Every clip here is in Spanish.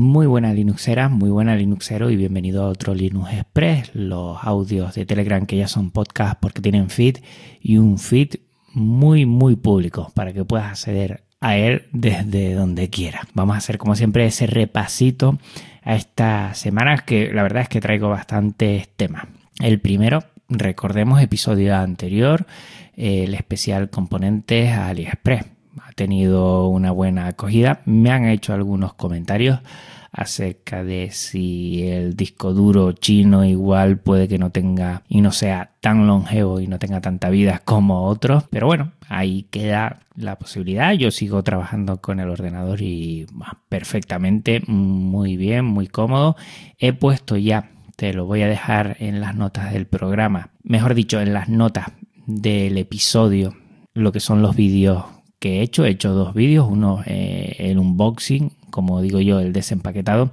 Muy buena Linuxera, muy buena Linuxero y bienvenido a otro Linux Express, los audios de Telegram que ya son podcast porque tienen feed y un feed muy muy público para que puedas acceder a él desde donde quieras. Vamos a hacer como siempre ese repasito a estas semanas que la verdad es que traigo bastantes temas. El primero, recordemos episodio anterior, el especial componentes a AliExpress ha tenido una buena acogida. Me han hecho algunos comentarios acerca de si el disco duro chino igual puede que no tenga y no sea tan longevo y no tenga tanta vida como otros. Pero bueno, ahí queda la posibilidad. Yo sigo trabajando con el ordenador y perfectamente, muy bien, muy cómodo. He puesto ya, te lo voy a dejar en las notas del programa, mejor dicho, en las notas del episodio, lo que son los vídeos que he hecho. He hecho dos vídeos, uno eh, el unboxing, como digo yo, el desempaquetado,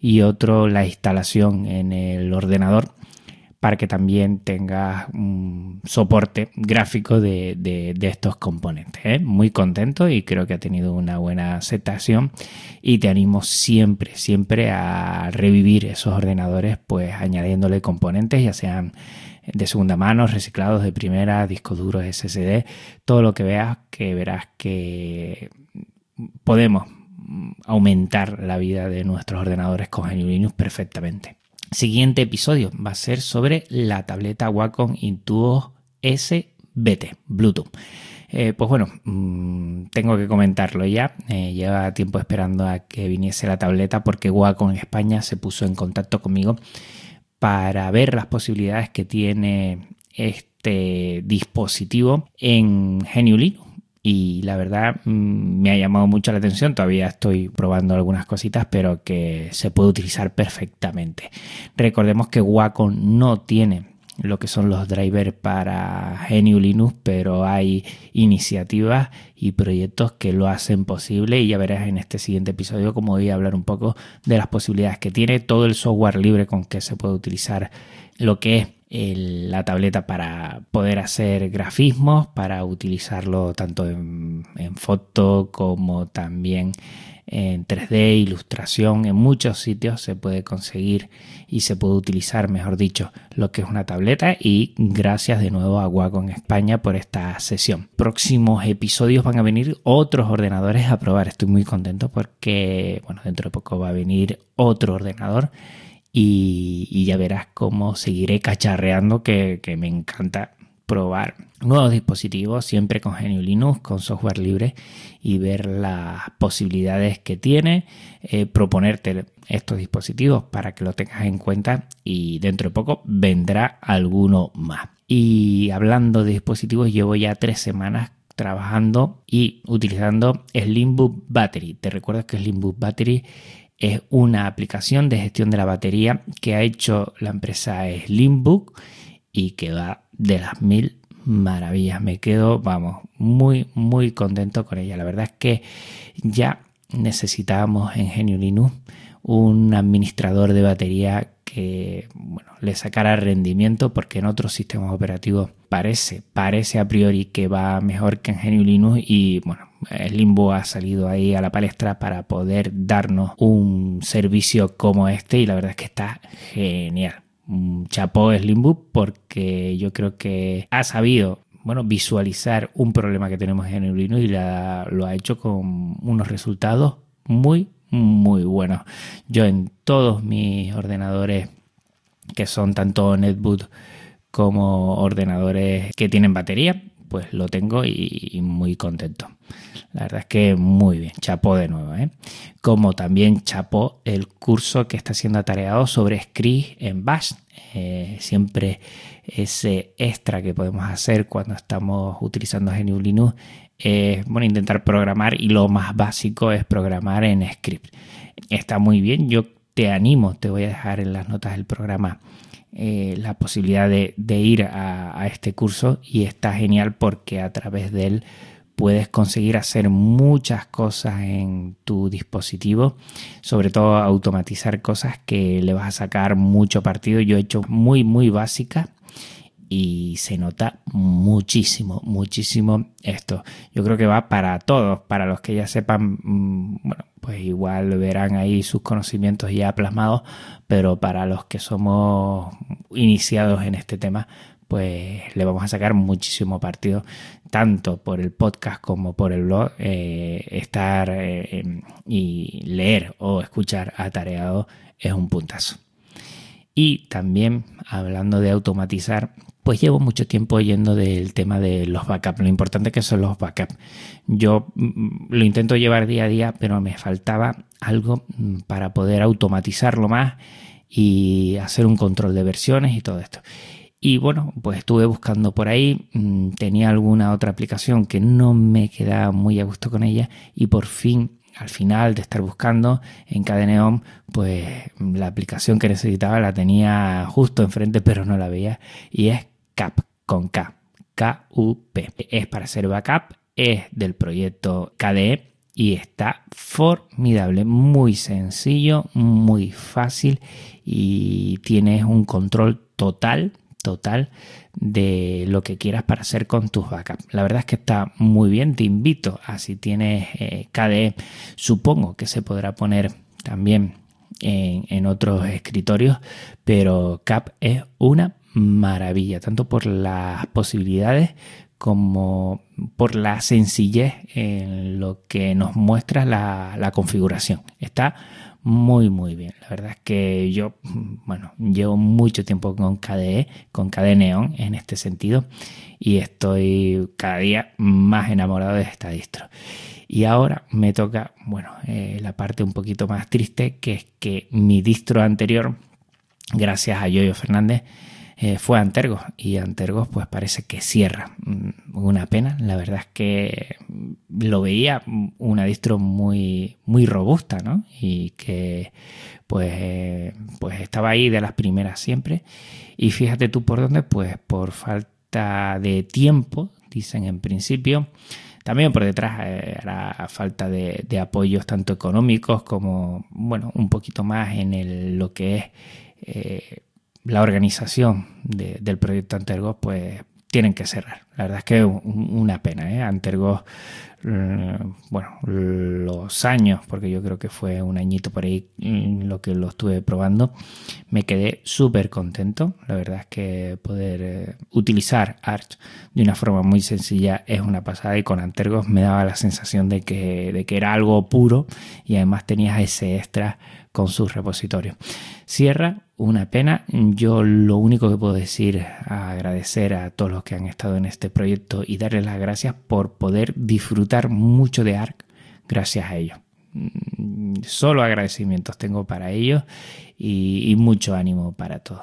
y otro la instalación en el ordenador para que también tengas un soporte gráfico de, estos componentes. ¿eh? Muy contento y creo que ha tenido una buena aceptación y te animo siempre, siempre a revivir esos ordenadores pues añadiéndole componentes, ya sean de segunda mano, reciclados de primera, discos duros SSD, todo lo que veas que verás que podemos aumentar la vida de nuestros ordenadores con GNU Linux perfectamente. Siguiente episodio va a ser sobre la tableta Wacom Intuos SBT Bluetooth. Eh, pues bueno, mm, tengo que comentarlo ya. Eh, lleva tiempo esperando a que viniese la tableta porque Wacom en España se puso en contacto conmigo para ver las posibilidades que tiene este dispositivo en GNU. Y la verdad mm, me ha llamado mucho la atención, todavía estoy probando algunas cositas, pero que se puede utilizar perfectamente. Recordemos que Wacom no tiene lo que son los drivers para GNU Linux, pero hay iniciativas y proyectos que lo hacen posible y ya verás en este siguiente episodio como voy a hablar un poco de las posibilidades que tiene todo el software libre con que se puede utilizar lo que es la tableta para poder hacer grafismos, para utilizarlo tanto en, en foto como también en 3D, ilustración, en muchos sitios se puede conseguir y se puede utilizar, mejor dicho, lo que es una tableta. Y gracias de nuevo a Wacom España por esta sesión. Próximos episodios van a venir otros ordenadores a probar, estoy muy contento porque, bueno, dentro de poco va a venir otro ordenador y, ya verás cómo seguiré cacharreando que, que me encanta probar nuevos dispositivos, siempre con GNU Linux, con software libre y ver las posibilidades que tiene, eh, proponerte estos dispositivos para que lo tengas en cuenta y dentro de poco vendrá alguno más. Y hablando de dispositivos, llevo ya tres semanas trabajando y utilizando Slimbook Battery. Te recuerdo que Slimbook Battery es una aplicación de gestión de la batería que ha hecho la empresa Slimbook y que va de las mil maravillas. Me quedo, vamos, muy, muy contento con ella. La verdad es que ya necesitábamos en Genio Linux un administrador de batería que bueno, le sacara rendimiento porque en otros sistemas operativos parece, parece a priori que va mejor que en GNU Linux y bueno, el Limbo ha salido ahí a la palestra para poder darnos un servicio como este y la verdad es que está genial chapó Slimbook porque yo creo que ha sabido bueno, visualizar un problema que tenemos en el Linux y lo ha hecho con unos resultados muy, muy buenos. Yo en todos mis ordenadores que son tanto netbook como ordenadores que tienen batería, pues lo tengo y, muy contento. La verdad es que muy bien, chapó de nuevo. ¿eh? Como también chapó el curso que está siendo atareado sobre Scri en Bash. Eh, siempre ese extra que podemos hacer cuando estamos utilizando GNU Linux es bueno, intentar programar y lo más básico es programar en script. Está muy bien, yo te animo, te voy a dejar en las notas del programa eh, la posibilidad de, ir a, este curso y está genial porque a través de él puedes conseguir hacer muchas cosas en tu dispositivo, sobre todo automatizar cosas que le vas a sacar mucho partido. Yo he hecho muy, muy básicas y se nota muchísimo, muchísimo esto. Yo creo que va para todos, para los que ya sepan, mm, bueno, pues igual verán ahí sus conocimientos ya plasmados, pero para los que somos iniciados en este tema, pues le vamos a sacar muchísimo partido, tanto por el podcast como por el blog, eh, estar eh, y leer o escuchar atareado es un puntazo. Y también hablando de automatizar, pues llevo mucho tiempo oyendo del tema de los backups, lo importante que son los backups. Yo mm, lo intento llevar día a día, pero me faltaba algo mm, para poder automatizarlo más y hacer un control de versiones y todo esto. Y bueno, pues estuve buscando por ahí, mm, tenía alguna otra aplicación que no me quedaba muy a gusto con ella y por fin, al final de estar buscando en Cadeneon, pues la aplicación que necesitaba la tenía justo enfrente pero no la veía y es CAP con K, K-U-P. Es para hacer backup, es del proyecto KDE y está formidable, muy sencillo, muy fácil y tienes un control total total de lo que quieras para hacer con tus backups. La verdad es que está muy bien, te invito a si tienes eh, KDE, supongo que se podrá poner también en, en otros escritorios, pero CAP es una maravilla, tanto por las posibilidades como por la sencillez en lo que nos muestra la, configuración. Está muy muy bien. La verdad es que yo, bueno, llevo mucho tiempo con KDE, con KDE Neon en este sentido y estoy cada día más enamorado de esta distro. Y ahora me toca, bueno, eh, la parte un poquito más triste, que es que mi distro anterior, gracias a Yoyo Fernández, eh, fue Antergos y Antergos pues parece que cierra. Una pena, la verdad es que lo veía una distro muy, muy robusta, ¿no? Y que pues, pues estaba ahí de las primeras siempre. Y fíjate tú por dónde, pues por falta de tiempo, dicen en principio. También por detrás eh, era falta de, de, apoyos tanto económicos como, bueno, un poquito más en el, lo que es eh, la organización del proyecto Antergos, pues tienen que cerrar. La verdad es que una pena. ¿eh? Antergos, eh, bueno, los años, porque yo creo que fue un añito por ahí mm, lo que lo estuve probando, me quedé súper contento. La verdad es que poder eh, utilizar Arch de una forma muy sencilla es una pasada y con Antergos me daba la sensación de que, de que era algo puro y además tenías ese extra con sus repositorios. Cierra, una pena. Yo lo único que puedo decir, agradecer a todos los que han estado en este proyecto y darles las gracias por poder disfrutar mucho de ARC gracias a ellos. Mm, solo agradecimientos tengo para ellos y, mucho ánimo para todos.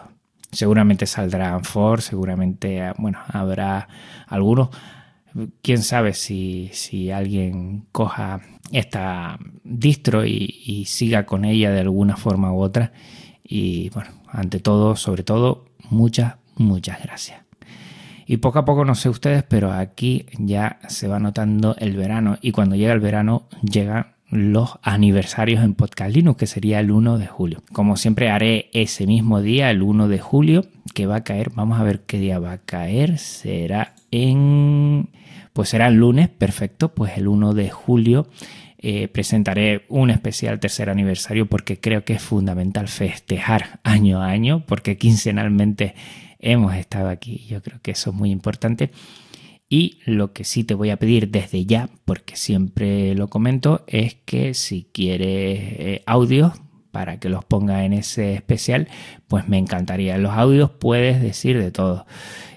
Seguramente saldrán for, seguramente, bueno, habrá algunos quién sabe si, si, alguien coja esta distro y, siga con ella de alguna forma u otra. Y bueno, ante todo, sobre todo, muchas, muchas gracias. Y poco a poco, no sé ustedes, pero aquí ya se va notando el verano. Y cuando llega el verano, llegan los aniversarios en Podcast Linux, que sería el 1 de julio. Como siempre, haré ese mismo día, el 1 de julio, que va a caer. Vamos a ver qué día va a caer. Será en. Pues será el lunes, perfecto. Pues el 1 de julio eh, presentaré un especial tercer aniversario porque creo que es fundamental festejar año a año porque quincenalmente hemos estado aquí. Yo creo que eso es muy importante. Y lo que sí te voy a pedir desde ya, porque siempre lo comento, es que si quieres eh, audios para que los ponga en ese especial, pues me encantaría. los audios puedes decir de todo.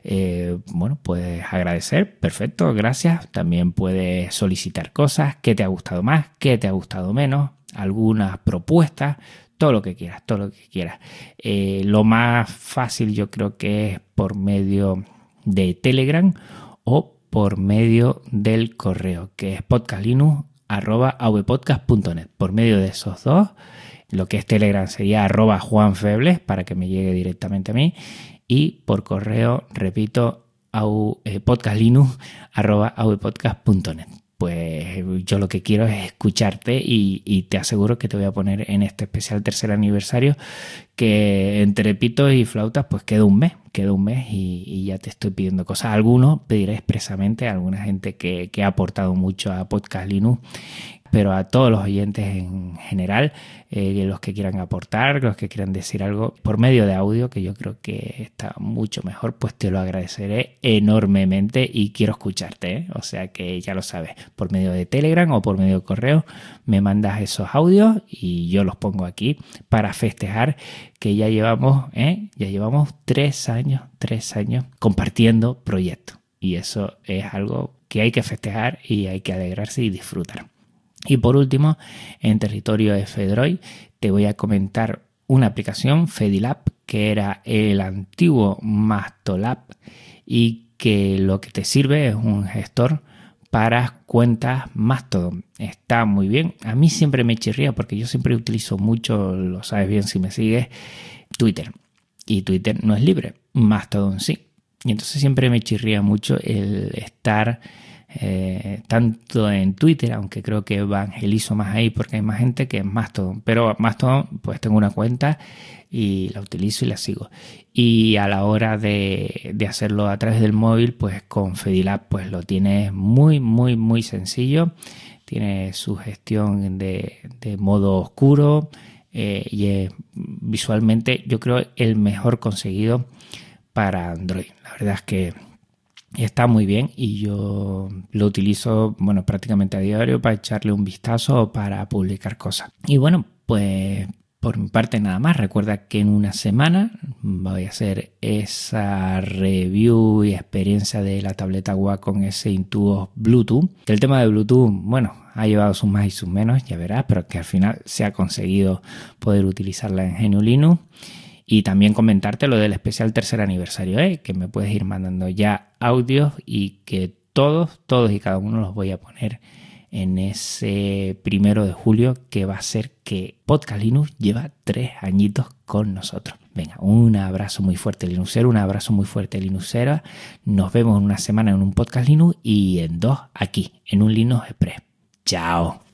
Eh, bueno, puedes agradecer, perfecto, gracias. También puedes solicitar cosas, qué te ha gustado más, qué te ha gustado menos, algunas propuestas, todo lo que quieras, todo lo que quieras. Eh, lo más fácil yo creo que es por medio de Telegram o por medio del correo, que es podcastlinux.avpodcast.net. Por medio de esos dos, lo que es Telegram sería arroba juanfebles para que me llegue directamente a mí y por correo, repito, eh, Pues yo lo que quiero es escucharte y, te aseguro que te voy a poner en este especial tercer aniversario que entre pitos y flautas pues queda un mes, queda un mes y, ya te estoy pidiendo cosas. Algunos pediré expresamente, a alguna gente que, que ha aportado mucho a Podcast Linux pero a todos los oyentes en general, eh, los que quieran aportar, los que quieran decir algo por medio de audio, que yo creo que está mucho mejor, pues te lo agradeceré enormemente y quiero escucharte. ¿eh? O sea que ya lo sabes, por medio de Telegram o por medio de correo, me mandas esos audios y yo los pongo aquí para festejar que ya llevamos, ¿eh? ya llevamos tres años, tres años compartiendo proyectos. Y eso es algo que hay que festejar y hay que alegrarse y disfrutar. Y por último, en territorio de Fedroid, te voy a comentar una aplicación, Fedilab, que era el antiguo Mastolab y que lo que te sirve es un gestor para cuentas Mastodon. Está muy bien. A mí siempre me chirría porque yo siempre utilizo mucho, lo sabes bien si me sigues, Twitter. Y Twitter no es libre, Mastodon sí. Y entonces siempre me chirría mucho el estar eh, tanto en Twitter, aunque creo que evangelizo más ahí porque hay más gente que es Mastodon. Pero Mastodon, pues tengo una cuenta y la utilizo y la sigo. Y a la hora de, hacerlo a través del móvil, pues con Fedilab, pues lo tienes muy, muy, muy sencillo. Tiene su gestión de, modo oscuro eh, y es visualmente, yo creo, el mejor conseguido para Android. La verdad es que está muy bien y yo lo utilizo, bueno, prácticamente a diario para echarle un vistazo o para publicar cosas. Y bueno, pues por mi parte nada más. Recuerda que en una semana voy a hacer esa review y experiencia de la tableta Wacom ese Intuos Bluetooth. El tema de Bluetooth, bueno, ha llevado sus más y sus menos, ya verás, pero que al final se ha conseguido poder utilizarla en GNU Linux. Y también comentarte lo del especial tercer aniversario, ¿eh? que me puedes ir mandando ya audios y que todos, todos y cada uno los voy a poner en ese primero de julio que va a ser que Podcast Linux lleva tres añitos con nosotros. Venga, un abrazo muy fuerte Linuxero, un abrazo muy fuerte Linuxera. Nos vemos en una semana en un Podcast Linux y en dos aquí, en un Linux Express. Chao.